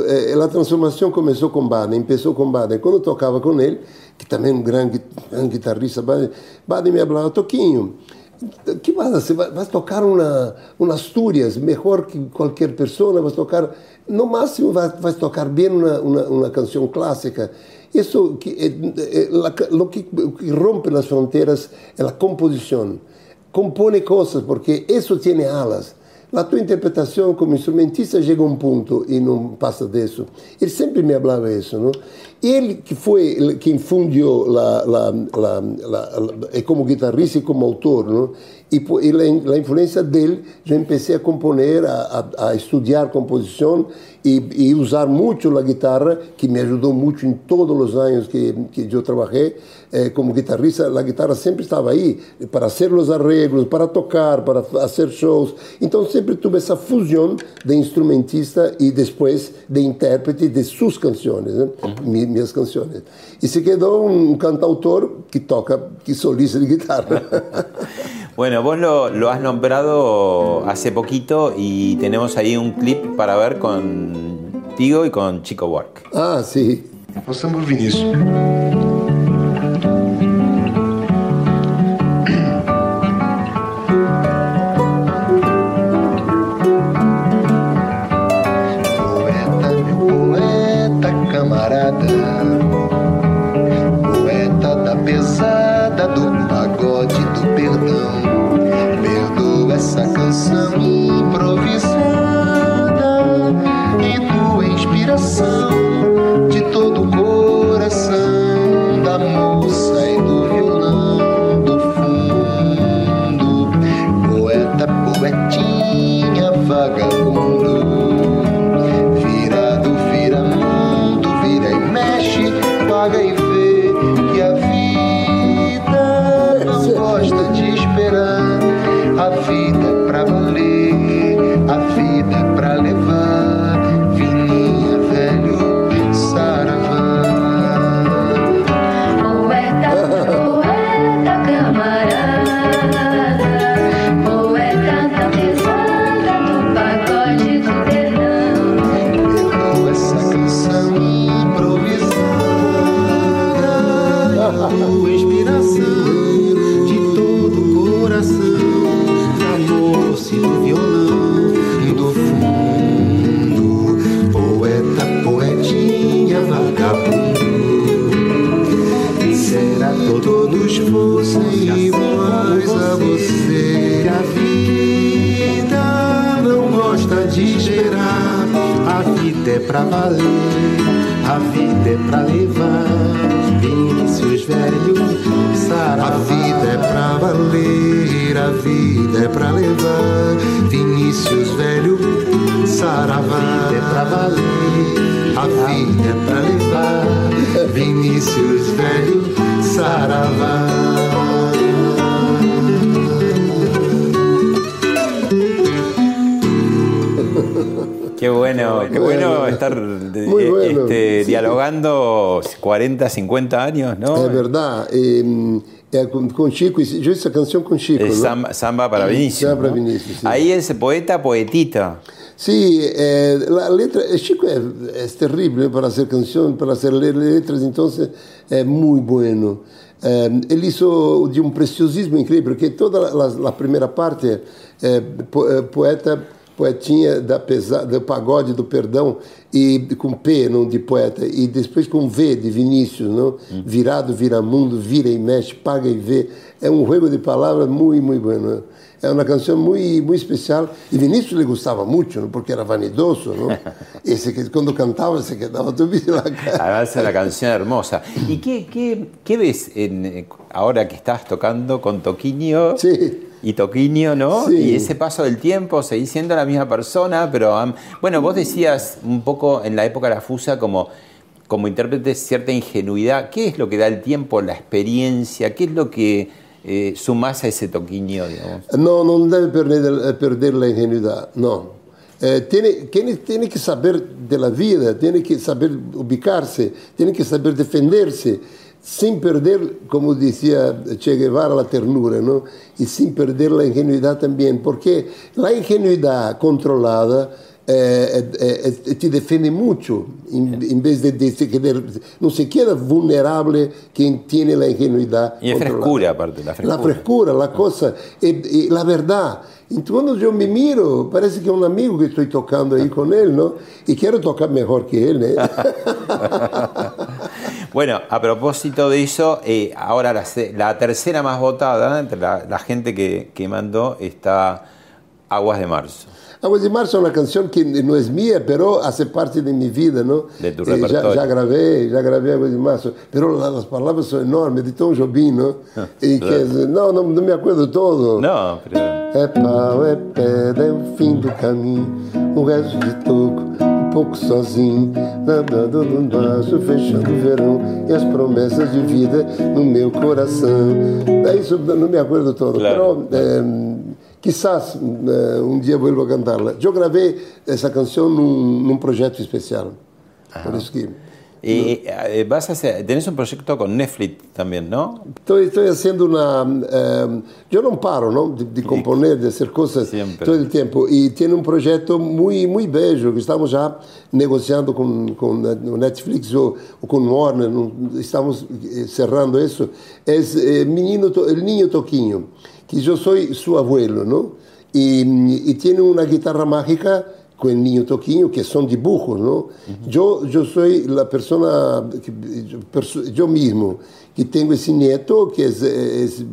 é, a transformação começou com Baden, começou com Baden. Quando eu tocava com ele, que também é um grande, grande guitarrista, Baden, Baden me falava, Toquinho, que mais? Você vai, vai tocar uma, uma Astúrias, melhor que qualquer pessoa, vai tocar, no máximo vai, vai tocar bem uma, uma, uma canção clássica. Isso que, é, é, o que, que rompe as fronteiras é a composição. Compõe coisas, porque isso tem alas. La tua interpretação como instrumentista chega a um ponto e não passa disso. Ele sempre me falava isso, não? Ele que foi ele que infundiu la, la, la, la, la, e como guitarrista e como autor, não? E, e influência dele, já comecei a componer, a, a, a estudar composição e, e usar muito a guitarra, que me ajudou muito em todos os anos que, que eu trabalhei eh, como guitarrista. A guitarra sempre estava aí para fazer os arreglos, para tocar, para fazer shows. Então sempre tive essa fusão de instrumentista e depois de intérprete de suas canções, né? Mi- minhas canções. E se quedou um cantautor que toca, que solista de guitarra. [laughs] Bueno, vos lo, lo has nombrado hace poquito y tenemos ahí un clip para ver contigo y con Chico Work. ah. Nós Vinícius. 40, 50 años, ¿no? É verdade. E, é com, com Chico, eu fiz essa canção com Chico. El não? samba, samba para Vinicius. Samba para ¿no? Vinicius, sí. Ahí ese poeta, poetita. Sí, eh, la letra, eh, Chico es, es terrible para hacer canción, para hacer le- letras, entonces es muy bueno. Eh, él hizo de un preciosismo increíble, porque toda la, la primera parte, eh, eh, poeta, poetinha da pesa, do pagode do perdão, e com P, não de poeta, e depois com V de Vinícius, não? Virado, vira mundo, vira e mexe, paga e vê. É um jogo de palavras muito, muito bueno. É uma canção muito, muito especial. E Vinícius lhe gostava muito, não? porque era vanidoso. Não? [laughs] Esse que quando cantava se quedava na cara. Además es la canción hermosa. ¿Y qué, qué, qué ves en, ahora que estás tocando con Toquinho? Sí. Y Toquinho, ¿no? Sí. Y ese paso del tiempo, seguís siendo la misma persona, pero am, bueno, vos decías un poco en la época de la Fusa como, como intérprete cierta ingenuidad. ¿Qué es lo que da el tiempo, la experiencia? ¿Qué es lo que eh, sumás a ese Toquinho, digamos? Não, não deve perder, perder a ingenuidade, não. Eh, tiene, tiene, tiene que saber da vida, tiene que saber ubicar-se, tiene que saber defender-se, sem perder, como dizia Che Guevara, a ternura, não? e sem perder a ingenuidade também, porque a ingenuidade controlada eh, eh, eh, te defende muito, em, em vez de, de querer, não se queda vulnerável quem tem a ingenuidade Y es frescura, aparte, la frescura. La frescura, la cosa, e, e la verdad. Então, quando eu me miro, parece que é um amigo que estou tocando aí com ele, não? E quero tocar melhor que ele, [laughs] né? Bueno, a propósito de eso, eh, ahora la, la tercera más votada entre la, la gente que, que mandó está Aguas de Marzo. Águas de Março é uma canção que não é minha, pero hace parte de minha vida, não? De tu Eh, já, já gravei, já gravei Águas de Março, pero la- as palavras são enormes, de Tom Jobim, não? [laughs] E que, não, não, não me acordo todo. Pero É pau, é pedra, é o fim do caminho, um resto de toco, um pouco sozinho, nadando no braço, fechando o verão e as promessas de vida no meu coração. É isso, não me acordo todo, Claro. pero eh, Quizás um dia vou a cantá-la. Eu gravei essa canção num, num projeto especial. Por isso que. E no... Eh, vas a hacer, tienes un proyecto con Netflix también, ¿no? Estoy, estoy haciendo una... Eh, yo no paro, ¿no? De, de componer, de hacer cosas Siempre. todo el tiempo. Y tiene un proyecto muy, muy bello que estamos ya negociando con, con Netflix o, o con Warner. Estamos eh, cerrando eso. Es eh, Menino, El Niño Toquinho. Que eu sou seu abuelo, não? E, e tem uma guitarra mágica com o Niño Toquinho, que são dibujos, não? Eu, eu sou a pessoa, que, perso- eu mesmo, que tenho esse neto, que é esse, esse,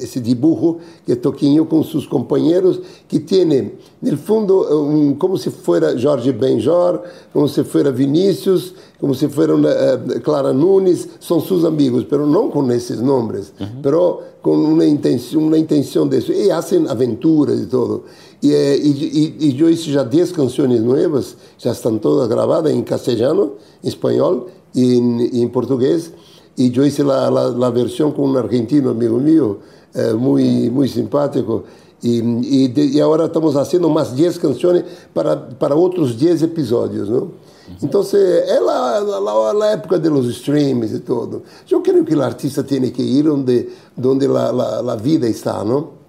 esse dibujo, que é Toquinho com seus companheiros, que tem, no fundo, um, como se fosse Jorge Benjor, como se fosse Vinícius, como se fosse uh, Clara Nunes, são seus amigos, mas não com esses nomes, mas com uma intenção, uma intenção disso. E fazem aventuras e tudo. E, eh, e, e, e eu hice já 10 canções novas, já estão todas gravadas em castelhano, em espanhol e em, em português. E eu hice a, versão com um argentino amigo meu, eh, muito, muito simpático. E, e, de, e agora estamos fazendo mais 10 canções para, para outros 10 episódios, não? Então, é a, a, a, época dos streams e tudo. Eu creio que o artista tem que ir onde, onde a, vida está, não?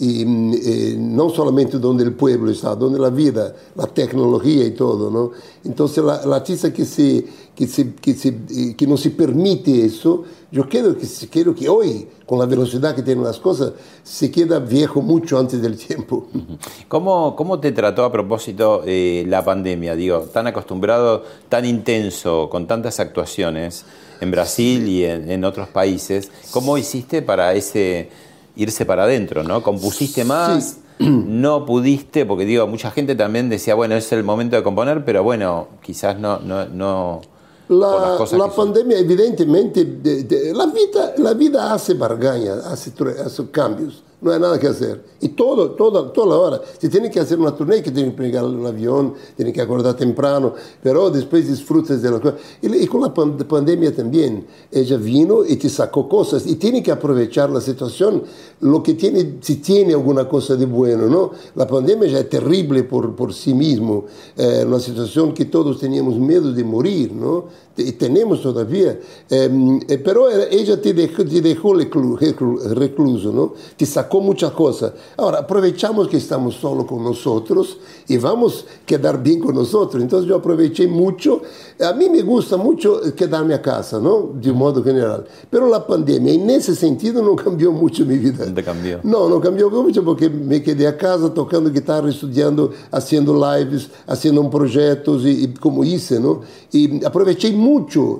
e, e não somente onde o povo está, onde a vida, a tecnologia e tudo, não? Então, se o artista que se que se que se que não se permite isso, eu quero que se quero que hoje, com a velocidade que tem as coisas, se queda viejo muito antes do tempo. [laughs] ¿Cómo, ¿Cómo te trató a propósito eh, la pandemia? Digo, tan acostumbrado, tan intenso, con tantas actuaciones en Brasil y en, en otros países. ¿Cómo hiciste para ese irse para adentro, ¿no? ¿Compusiste más? Sí. [clears throat] No pudiste, porque digo, mucha gente también decía, bueno, es el momento de componer, pero bueno, quizás no, no, no, La, la pandemia evidentemente, de- de- la, vida, la vida hace bargaña, hace, hace cambios, no hay nada que hacer. Y todo, toda, toda la hora, si tiene que hacer una tournée, que tiene que pegar un avión, tiene que acordar temprano, pero después disfrutas de las cosas. Y, y con la pan- pandemia también, ella vino y te sacó cosas, y tiene que aprovechar la situación, lo que tiene, si tiene alguna cosa de bueno, ¿no? La pandemia ya es terrible por, por sí mismo, eh, una situación que todos teníamos miedo de morir, ¿no? Y tenemos todavía, eh, eh, pero ella te dejó, te dejó reclu- reclu- recluso, ¿no? Te sacó muchas cosas. Ahora, aprovechamos que estamos solo con nosotros y vamos a quedar bien con nosotros. Entonces yo aproveché mucho. A mí me gusta mucho quedarme a casa, ¿no? De un modo general. Pero la pandemia, en ese sentido, no cambió mucho mi vida. No te cambió. No, no cambió mucho porque me quedé a casa tocando guitarra, estudiando, haciendo lives, haciendo projetos y, y como hice, ¿no? Y aproveché mucho,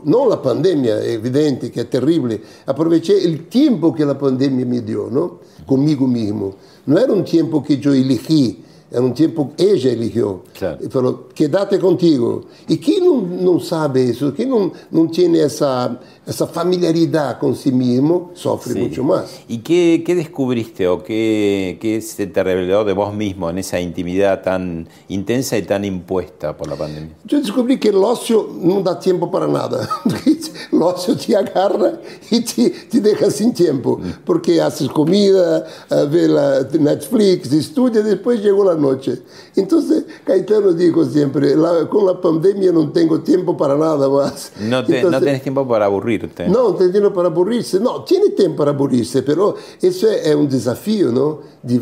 no la pandemia, es evidente que es terrible, aproveché el tiempo que la pandemia me dio, ¿no? Conmigo mismo. No era un tiempo que yo elegí, era un tiempo que ella eligió. Claro. Falou, quédate contigo. E quem não, não sabe isso, quem não, não tem essa, essa familiaridade com si mesmo, sofre Sí. muito mais. ¿Y qué, qué descubriste o qué, qué se te reveló de vos mismo en esa intimidad tan intensa y tan impuesta por la pandemia? Eu descobri que ócio não dá tempo para nada. [laughs] ócio te agarra e te, te deixa sem tempo. Porque haces comida, eh, la Netflix, estudia, depois chegou a noite. Então, Caetano dijo sempre, la, com a pandemia não tenho tempo para nada mais. No, te- no Entonces, tenés tiempo para aburrirte. Não, tem tempo para aburrir-se. Não, tem tempo para aburrir-se, pero isso é, é um desafio, não? De,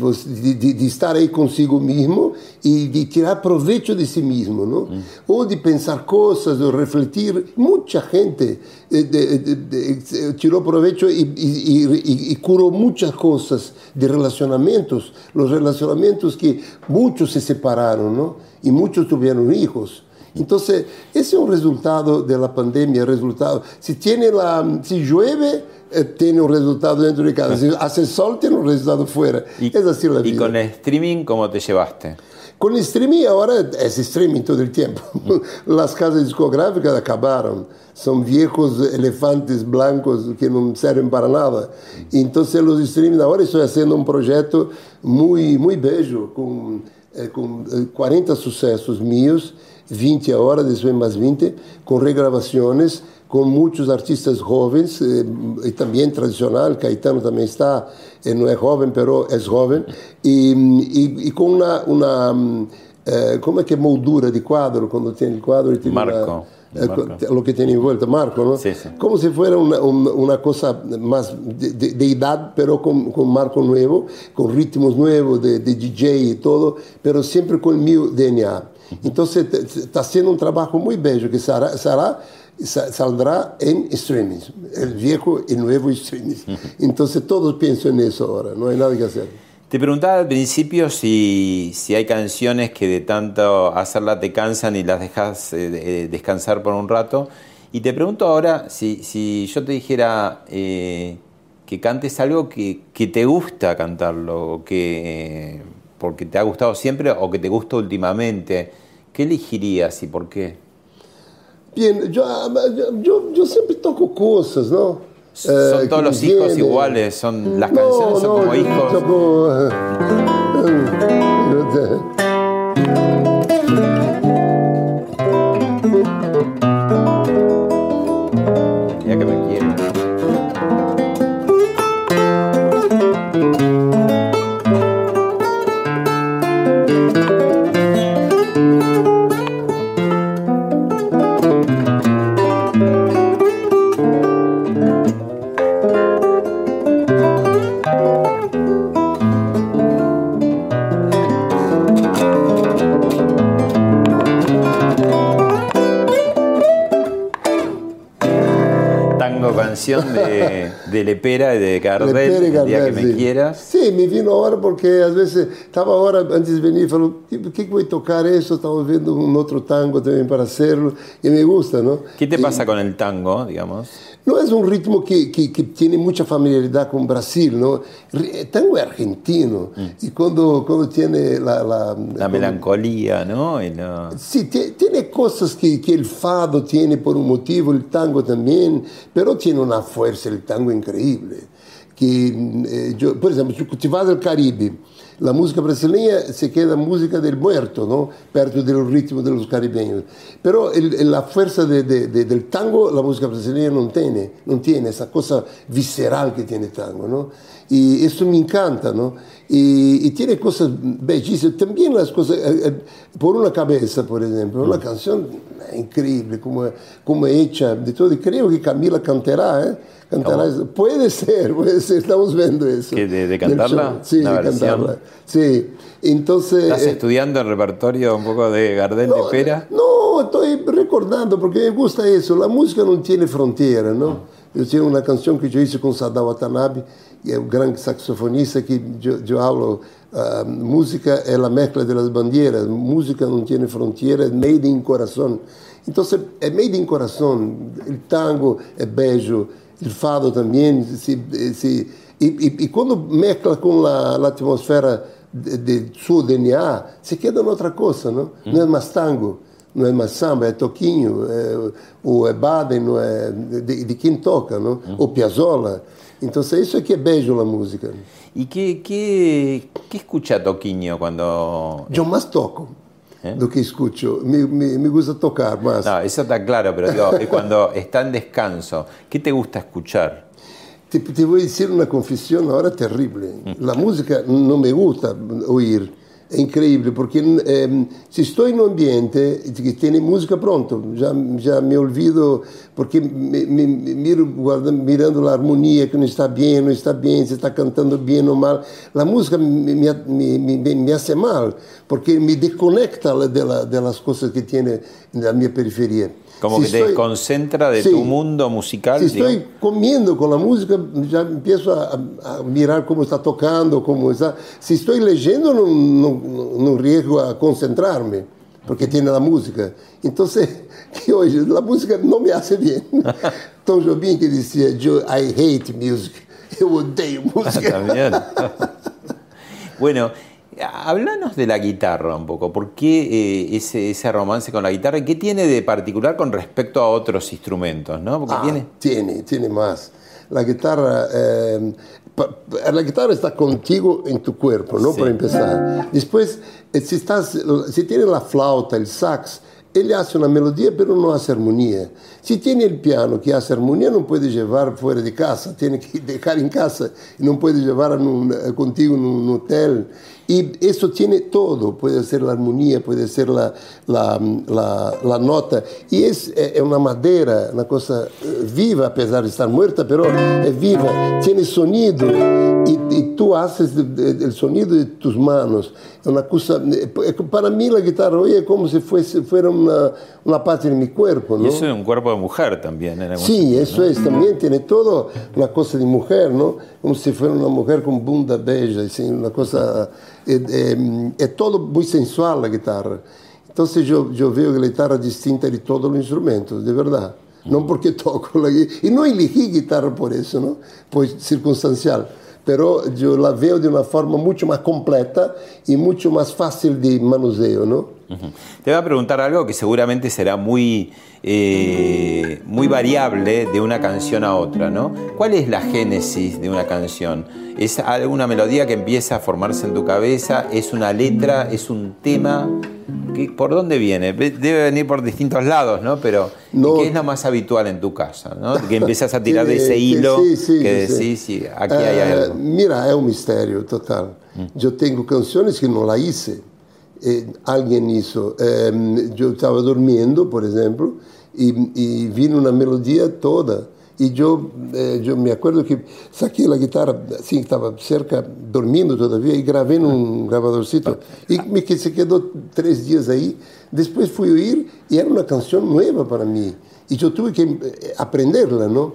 de, estar aí consigo mesmo e de tirar proveito de si mesmo, não? Ou de pensar coisas, ou refletir. Muita gente eh, de- e, e, e, e curou muitas coisas de relacionamentos, os relacionamentos que muitos se separaram, não? E muitos tiveram hijos. Entonces, ese es un resultado de la pandemia, resultado. Si tiene la, si llueve, eh, tiene un resultado dentro de casa. Si [laughs] hace sol, tiene un resultado fuera. Y, es así la y vida. con el streaming, ¿cómo te llevaste? Con el streaming ahora es streaming todo el tiempo. [laughs] Las casas discográficas acabaron. Son viejos elefantes blancos que no sirven para nada. Entonces los streaming ahora estoy haciendo un proyecto muy, muy bello con, eh, con eh, 40 sucesos míos, 20 horas, depois Mais 20, com regravações, com muitos artistas jovens, eh, e, também tradicional, Caetano também está, eh, não é jovem, mas é jovem, e, e, e com uma, uma eh, como é que é moldura de quadro, quando tem o quadro... Tem Marco. Uma, Marco. o que tem em volta Marco, não? Sim, sim. Como se fosse uma uma coisa mais de, de, de com pero Marco novo, com ritmos novos de, de DJ tudo, todo, pero com o meu DNA. Entonces te- te- está haciendo un trabajo muy bello que será, será- sa- saldrá en streaming, el viejo y nuevo streaming. [laughs] Entonces todos piensan en eso ahora, no hay nada que hacer. Te preguntaba al principio si, si hay canciones que de tanto hacerlas te cansan y las dejas eh, de- descansar por un rato. Y te pregunto ahora si, si yo te dijera eh, que cantes algo que, que te gusta cantarlo, que, porque te ha gustado siempre o que te gusta últimamente, ¿qué elegirías y por qué? Bien, yo, yo, yo, siempre toco cosas, ¿no? Son Eh, todos los hijos iguales, son las No, canciones son no, como hijos. toco, eh, que de, de Lepera y de Gardel, Lepera y el día que Gardel, me sí. quieras. Sì, mi vino ahora porque a veces estaba ahora antes de venir, falou, que que voy a tocar eso? Estaba viendo un otro tango también para hacerlo y me gusta, ¿no? ¿Qué te Y- pasa con el tango, digamos? No es un ritmo que, que- que tiene mucha familiaridad con Brasil, ¿no? El tango es argentino y cuando, cuando tiene la... La, melancolía, ¿no? Sí, tie- tiene cosas que, que el fado tiene por un motivo, el tango también, pero tiene una fuerza el tango increíble. Que, eh, yo, por ejemplo, vas al Caribe, la música brasileña se queda música del muerto, ¿no? Perto del ritmo de los caribeños. Pero el- la fuerza de- de- de- del tango, la música brasileña no tiene, no tiene esa cosa visceral que tiene el tango, ¿no? Y eso me encanta, ¿no? Y, y tiene cosas bellísimas. También las cosas, eh, eh, por una cabeza, por ejemplo, una canción increíble, como, como hecha de todo. Y creo que Camila cantará, ¿eh? Cantará. Puede ser, puede ser, estamos viendo eso. ¿De, de cantarla? Sí, de cantarla. Sí. Entonces, ¿Estás estudando estudiando el repertorio un poco de Gardel no, de Pera? No, estoy recordando porque me gusta eso. La música no tiene frontera, ¿no? Eu tinha uma canção que eu fiz com Sadao Watanabe, que é o grande saxofonista que eu, falo hablo. Uh, música é a de das bandeiras. Música não tem fronteiras, made in coração. Então, é made in coração. O tango é beijo fado também. Se, se, e, quando mecla com a, atmosfera de, de seu DNA, se queda outra coisa, não? Não é mais tango, não é mais samba, é toquinho, é, ou é Baden, não é, de, de quem toca, não? Uhum. o Ou Piazzolla. Então, é isso é que é beijo na música. E que, que, que escuta Toquinho quando... Eu mais toco. ¿Eh? do que escucho. Me, me, me gusta tocar más. No, eso está claro, pero digo, cuando está en descanso, ¿qué te gusta escuchar? Te, te voy a decir una confesión ahora terrible. La música no me gusta oír. é incrível porque ehm, se estou em um ambiente que tem música pronto, já me mi olvido porque me mi, miro guardando, mirando harmonia que não está bem, não está bem, se está cantando bem ou mal a música me me me me hace mal porque me desconecta das coisas que tem na minha periferia. Como Si que te estoy- desconcentra de Sí. tu mundo musical. Si estoy digo. comiendo con la música, ya empiezo a, a mirar cómo está tocando, cómo está. Si estoy leyendo, no, no, no riesgo a concentrarme, porque tiene la música. Entonces, [laughs] que hoy la música no me hace bien. [laughs] Tom Jobim que decía, yo, I hate music, [laughs] yo odeio música. También. bueno, háblanos de la guitarra un poco. ¿Por qué eh, ese, ese romance con la guitarra? ¿Y qué tiene de particular con respecto a otros instrumentos? ¿no? Porque Ah, tiene. tiene, tiene más. La guitarra, eh, la guitarra está contigo en tu cuerpo, ¿no? Sí. Para empezar. Después, eh, si, estás, si tiene la flauta, el sax, él hace una melodía, pero no hace armonía. Si tiene el piano que hace armonía, no puede llevar fuera de casa, tiene que [laughs] dejar en casa, no puede llevar en un- eh, contigo en un hotel. Y eso tiene todo, puede ser la armonía, puede ser la, la, la- la nota. Y es, eh, es una madera, una cosa eh, viva, a pesar de estar muerta, pero es viva, tiene sonido. Y, y tú haces el sonido de tus manos. Es una cosa, eh, para mí la guitarra hoy es como si fuese, fuera una, una parte de mi cuerpo. ¿no? Y eso es un cuerpo de mujer también. En algún Sí, sentido, eso ¿no? es, también tiene todo una cosa de mujer, ¿no? Como si fuera una mujer con bunda bella, así, una cosa... Es, es todo muy sensual la guitarra. Entonces yo, yo veo que la guitarra es distinta de todos los instrumentos, de verdad. No porque [laughs] toco la guitarra. Y no elegí guitarra por eso, ¿no? Pues circunstancial pero eu lavei de uma forma muito mais completa e muito mais fácil de manuseio, não? Te voy a preguntar algo que seguramente será muy, eh, muy variable de una canción a otra, ¿no? ¿Cuál es la génesis de una canción? ¿Es alguna melodía que empieza a formarse en tu cabeza? ¿Es una letra? ¿Es un tema? ¿Qué- ¿Por dónde viene? Debe venir por distintos lados, ¿no? Pero ¿y No. ¿qué es lo más habitual en tu casa? ¿no? Que empiezas a [laughs] tirar de ese hilo sí, sí, que decís, sí, aquí hay Eh, algo. Mira, es un misterio total. Yo tengo canciones que no la hice. eh, alguien hizo. Eh, yo estaba durmiendo, por ejemplo, y, y vino una melodía toda. E eu, eh, me acordo que saquei a guitarra, assim, que estava cerca, dormindo todavia, e gravei num gravadorcito. E me que se quedou três dias aí. Depois fui ouvir e era uma canção nova para mim. E eu tive que eh, aprenderla, não?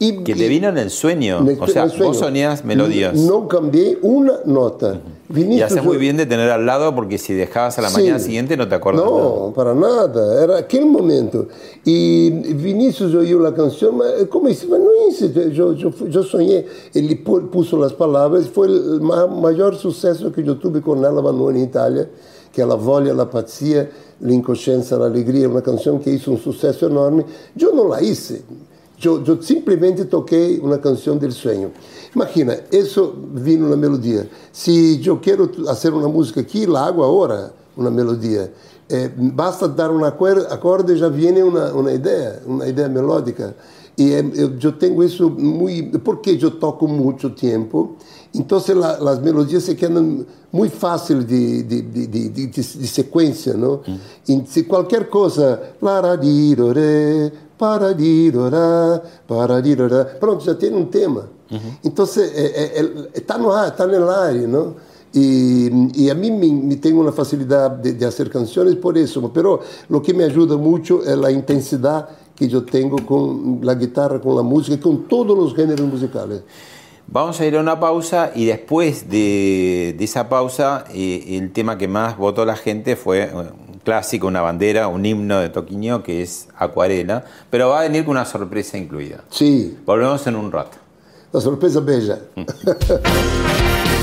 ¿No? E- Que te vino en el sueño. nel- o sea, sueño. vos soñás melodías. Não cambiei uma nota. Y Vinícius, haces muy bien de tener al lado porque si dejabas a la Sim. mañana siguiente no te acuerdas. Não, para nada. Era aquele momento. E Vinícius ouviu a canção, mas como isso? Mas não é isso. Eu, eu, eu sonhei. Ele pu- puso as palavras. Foi o ma- maior sucesso que eu tive com ela no em Itália, que é La Voglia, La Pazzia, L'incoscienza, l'Allegria, uma canção que hizo um sucesso enorme. Eu não la hice. Eu, simplesmente toquei uma canção del sonho. Imagina, isso vino na melodia. Se eu quero fazer uma música aqui, hago agora, uma melodia. Eh, basta dar um acorde, e já vem uma, uma ideia, uma ideia melódica. E eh, eu, eu tenho isso muito. Porque eu toco muito tempo, então la, as melodias se quedam muito fácil de, de, de, de, de, de sequência, não? E se qualquer coisa. Laradirore, paradirorá, paradirorá, pronto, já tem um tema. Então, está no ar, está no ar, não? E, e a mim me, me tem uma facilidade de, de fazer canções por isso, mas o que me ajuda muito é a intensidade que eu tenho com a guitarra, com a música, com todos os gêneros musicais. Vamos a ir a una pausa y después de, de esa pausa eh, el tema que más votó la gente fue clásico, una bandera, un himno de Toquiño que es Acuarela, pero va a venir con una sorpresa incluida. Sim, Volvemos en un rato. a surpresa beija. [laughs]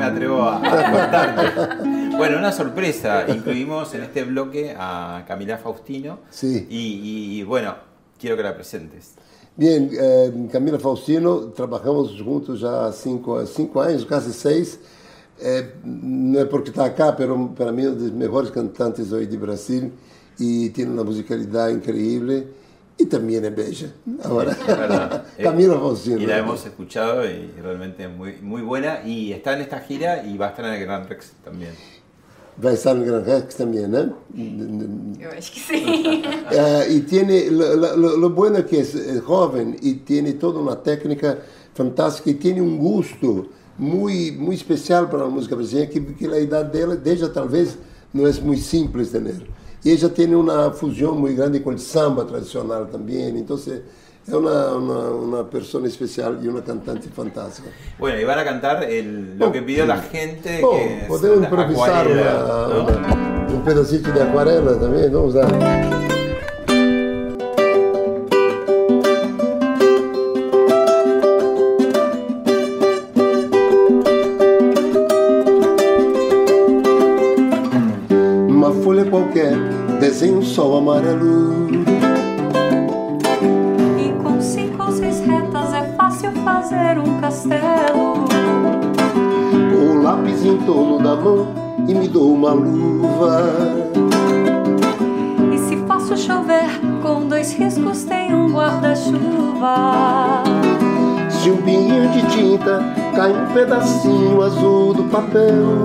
me atrevo a, [laughs] a cortarte. Bueno, una sorpresa. Incluimos en este bloque a Camila Faustino. Sí. Y, y, bueno, quiero que la presentes. Bien, eh, Camila Faustino, trabajamos juntos há cinco, cinco anos, quase seis. Eh, não é porque está acá, pero para mim é um dos melhores cantantes hoje de Brasil e tem uma musicalidade incrível e também é beija. Agora, Es verdad. [laughs] Camila Eh, Faustino. Y la hemos escuchado y realmente es muy, muy buena. Y está en esta gira y va a estar en el Gran Rex también. Vai estar no Gran Rex também, né? Eu acho que sim. [laughs] Eh, y tiene, lo, lo- lo- bueno es que es eh, joven y tiene toda una técnica fantástica y tiene un gusto muy, muy especial para la música brasileña que, que la edad de ella, de ella tal vez no es muy simple de tener. Y ella tiene una fusión muy grande con el samba tradicional también, entonces es una, una, una persona especial y una cantante fantástica. Bueno, y van a cantar el- lo que pidió la gente. Oh, que podemos improvisar una- ¿no? un pedacito de acuarela también, vamos a... Uma qualquer, desenha um sol amarelo. E com cinco ou seis retas é fácil fazer um castelo. Com o lápis em torno da mão e me dou uma luva. E se faço chover, com dois riscos tem um guarda-chuva. Se um pinguinho de tinta cai um pedacinho azul do papel.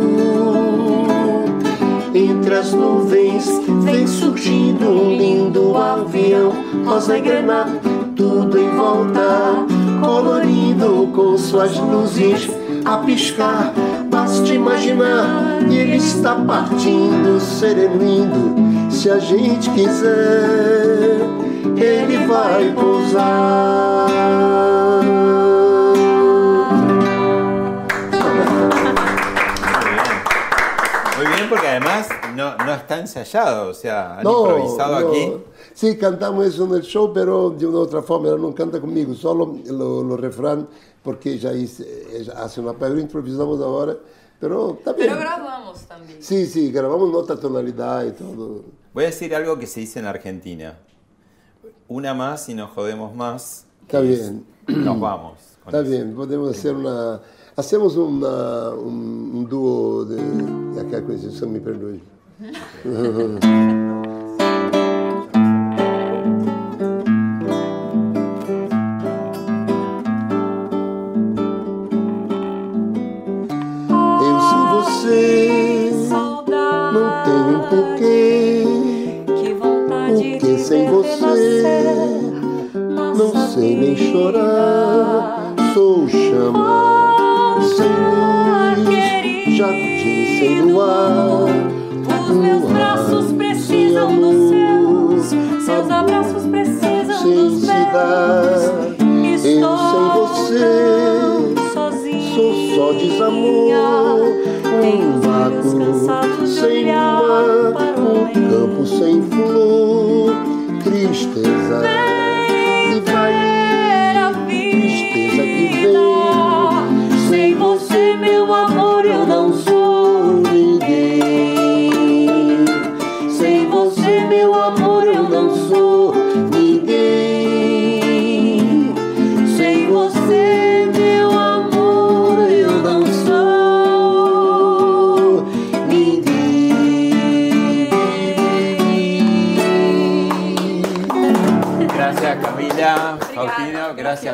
Entre as nuvens vem surgindo um lindo avião, rosa e granada, tudo em volta, colorido com suas luzes a piscar. Basta imaginar e ele está partindo, sereno indo. Se a gente quiser, ele vai pousar. No, no está ensayado, o sea, han improvisado aquí. Sí, cantamos eso en el show, pero de una otra forma. Não canta comigo, solo lo, lo refrán, porque ya hice, ella hace una pero improvisamos ahora. Pero está bien. Pero grabamos también. Sí, sí, grabamos en otra tonalidad y todo. Voy a decir algo que se dice en Argentina. Una más y nos jodemos más. Está bien. Nos vamos. con Está eso. bien, podemos hacer una. Hacemos una, un, un dúo de. de aquella coisa, me perdoe. Eu sem você, não tenho por Que vontade porque sem você, não sei nem chorar. Sou chamado sem luz, querido, jardim sem luar. Os meus braços precisam dos seus, seus abraços precisam dos meus. eu Estou sem você. Sozinha, sou só desamor. Tenho Um os olhos cansados vácuo de sem olhar mar, para o um campo sem flor, tristeza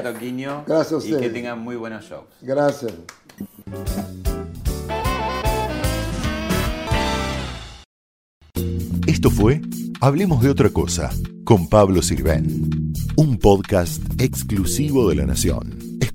gracias Toquinho. Gracias a Y ustedes. que tengan muy buenos shows. Gracias. Esto fue Hablemos de otra cosa con Pablo Sirven, un podcast exclusivo de La Nación.